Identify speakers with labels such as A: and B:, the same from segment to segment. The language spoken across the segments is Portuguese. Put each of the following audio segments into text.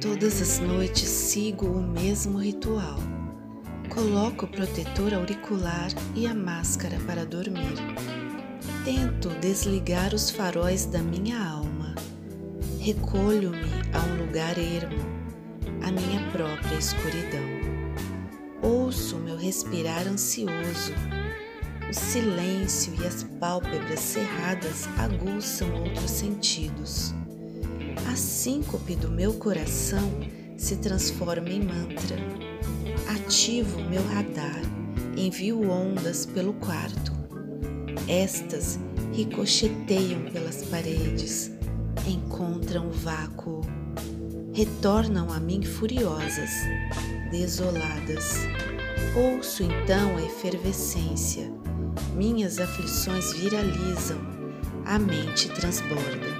A: Todas as noites sigo o mesmo ritual. Coloco o protetor auricular e a máscara para dormir. Tento desligar os faróis da minha alma. Recolho-me a um lugar ermo, a minha própria escuridão. Ouço meu respirar ansioso. O silêncio e as pálpebras cerradas aguçam outros sentidos. Síncope do meu coração se transforma em mantra. Ativo meu radar, envio ondas pelo quarto. Estas ricocheteiam pelas paredes, encontram o vácuo, retornam a mim furiosas, desoladas. Ouço então a efervescência, minhas aflições viralizam, a mente transborda.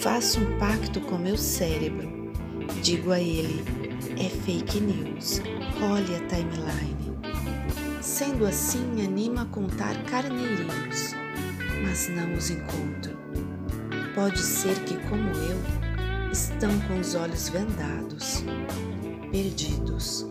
A: Faço um pacto com meu cérebro. Digo a ele: é fake news, olhe a timeline. Sendo assim, me anima a contar carneirinhos, mas não os encontro. Pode ser que, como eu, estão com os olhos vendados, perdidos.